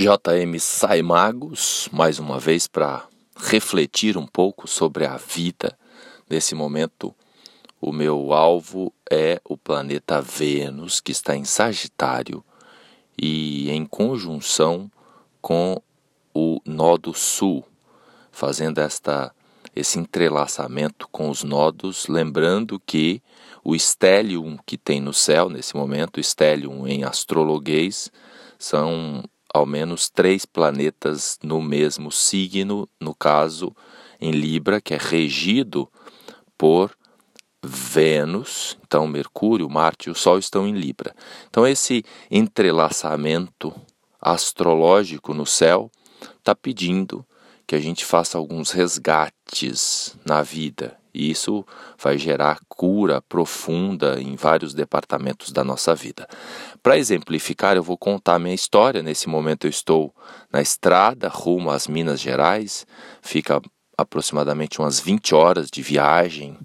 JM Saimagos, mais uma vez para refletir um pouco sobre a vida. Nesse momento, o meu alvo é o planeta Vênus, que está em Sagitário e em conjunção com o Nodo Sul, fazendo esta esse entrelaçamento com os nodos, lembrando que o Stellium que tem no céu nesse momento, Stellium em astrologuês, são ao menos três planetas no mesmo signo, no caso em Libra, que é regido por Vênus, então Mercúrio, Marte e o Sol estão em Libra. Então esse entrelaçamento astrológico no céu está pedindo que a gente faça alguns resgates na vida. E isso vai gerar cura profunda em vários departamentos da nossa vida. Para exemplificar, eu vou contar minha história. Nesse momento eu estou na estrada rumo às Minas Gerais. Fica aproximadamente umas 20 horas de viagem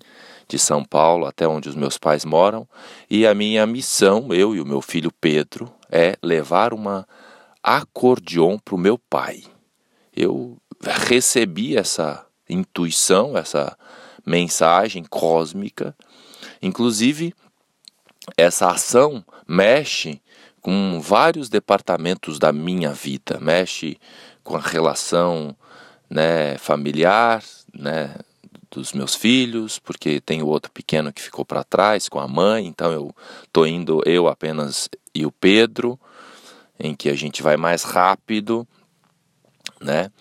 de São Paulo até onde os meus pais moram. E a minha missão, eu e o meu filho Pedro, é levar uma acordeon para o meu pai. Eu recebi essa intuição, essa mensagem cósmica. Inclusive, essa ação mexe com vários departamentos da minha vida, mexe com a relação né, familiar, né, dos meus filhos, porque tem o outro pequeno que ficou para trás com a mãe, então eu tô indo eu apenas e o Pedro, em que a gente vai mais rápido, né?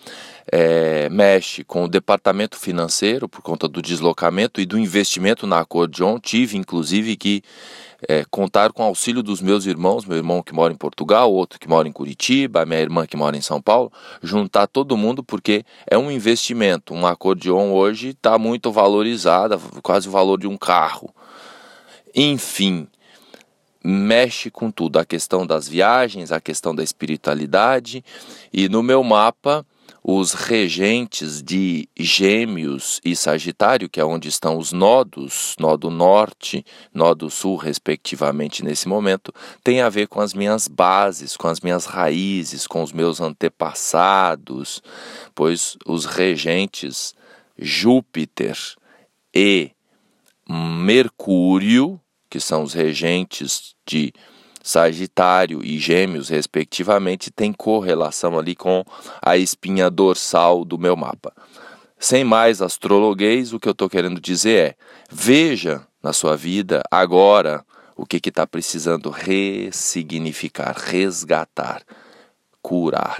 É, mexe com o departamento financeiro por conta do deslocamento e do investimento na Acordeon. Tive, inclusive, que é, contar com o auxílio dos meus irmãos, meu irmão que mora em Portugal, outro que mora em Curitiba, minha irmã que mora em São Paulo, juntar todo mundo porque é um investimento. Um acordeon hoje está muito valorizada, quase o valor de um carro. Enfim, mexe com tudo, a questão das viagens, a questão da espiritualidade, e no meu mapa os regentes de Gêmeos e Sagitário, que é onde estão os nodos, nó do norte, nó do sul, respectivamente, nesse momento, tem a ver com as minhas bases, com as minhas raízes, com os meus antepassados, pois os regentes Júpiter e Mercúrio, que são os regentes de Sagitário e Gêmeos, respectivamente, tem correlação ali com a espinha dorsal do meu mapa. Sem mais astrologuês, o que eu estou querendo dizer é: veja na sua vida agora o que está precisando ressignificar, resgatar, curar.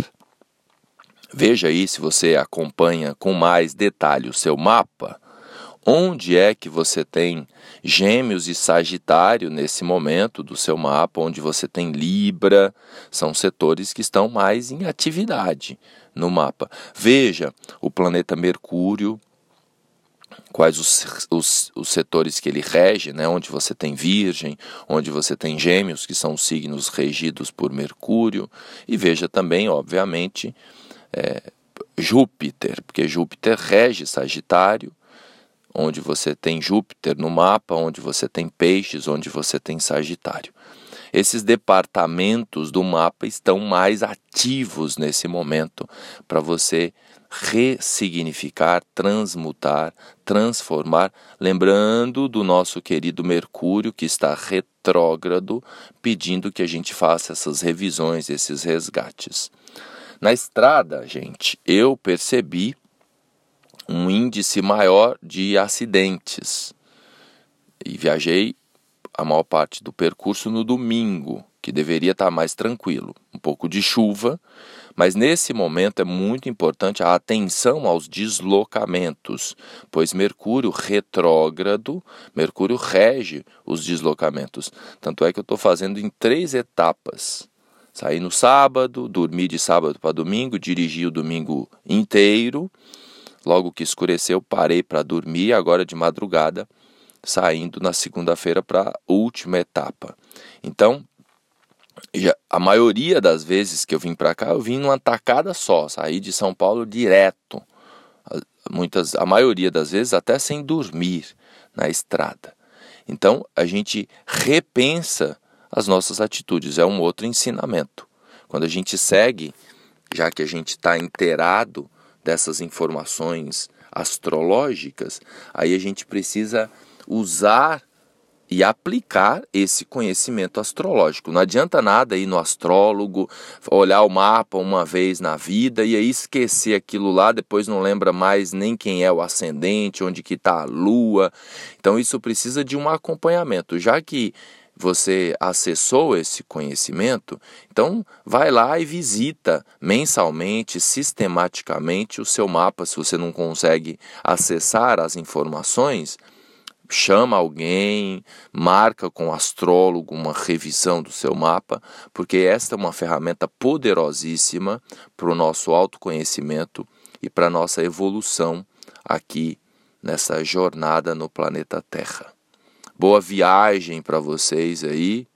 Veja aí se você acompanha com mais detalhe o seu mapa Onde é que você tem Gêmeos e Sagitário nesse momento do seu mapa, onde você tem Libra, são setores que estão mais em atividade no mapa. Veja o planeta Mercúrio, quais os, os, os, setores que ele rege, né? onde você tem Virgem, onde você tem Gêmeos, que são signos regidos por Mercúrio, e veja também, obviamente, é, Júpiter, porque Júpiter rege Sagitário onde você tem Júpiter no mapa, onde você tem Peixes, onde você tem Sagitário. Esses departamentos do mapa estão mais ativos nesse momento para você ressignificar, transmutar, transformar, lembrando do nosso querido Mercúrio que está retrógrado, pedindo que a gente faça essas revisões, esses resgates. Na estrada, gente, eu percebi um índice maior de acidentes. E viajei a maior parte do percurso no domingo, que deveria estar mais tranquilo. Um pouco de chuva, mas nesse momento é muito importante a atenção aos deslocamentos, pois Mercúrio retrógrado, Mercúrio rege os deslocamentos. Tanto é que eu estou fazendo em três etapas. Saí no sábado, dormi de sábado para domingo, dirigi o domingo inteiro Logo que escureceu, parei para dormir, agora de madrugada, saindo na segunda-feira para a última etapa. Então, já, a maioria das vezes que eu vim para cá, eu vim numa tacada só, saí de São Paulo direto. Muitas, a maioria das vezes até sem dormir na estrada. Então, a gente repensa as nossas atitudes, é um outro ensinamento. Quando a gente segue já que a gente está inteirado dessas informações astrológicas, aí a gente precisa usar e aplicar esse conhecimento astrológico. Não adianta nada ir no astrólogo, olhar o mapa uma vez na vida e aí esquecer aquilo lá, depois não lembra mais nem quem é o ascendente, onde que está a lua. Então isso precisa de um acompanhamento, já que você acessou esse conhecimento, então vai lá e visita mensalmente, sistematicamente o seu mapa. Se você não consegue acessar as informações, chama alguém, marca com o astrólogo uma revisão do seu mapa, porque esta é uma ferramenta poderosíssima para o nosso autoconhecimento e para a nossa evolução aqui nessa jornada no planeta Terra. Boa viagem para vocês aí,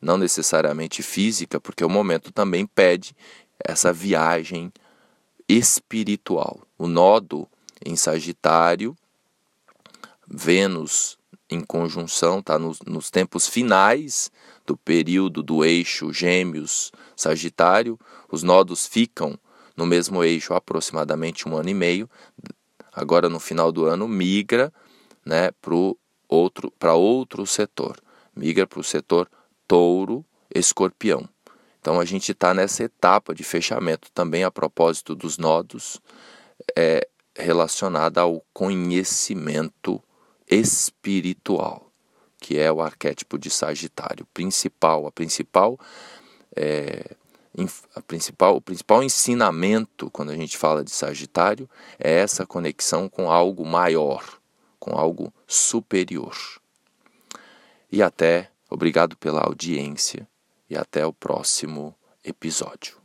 não necessariamente física, porque o momento também pede essa viagem espiritual. O nodo em Sagitário Vênus em conjunção, está nos, nos tempos finais do período do eixo Gêmeos Sagitário. Os nodos ficam no mesmo eixo aproximadamente um ano e meio. Agora, no final do ano, migra né, para outro, outro setor. Migra para o setor touro-escorpião. Então, a gente está nessa etapa de fechamento também a propósito dos nodos é, relacionada ao conhecimento espiritual, que é o arquétipo de Sagitário. Principal, a principal, é, a principal, o principal ensinamento quando a gente fala de Sagitário é essa conexão com algo maior, com algo superior. E até, obrigado pela audiência e até o próximo episódio.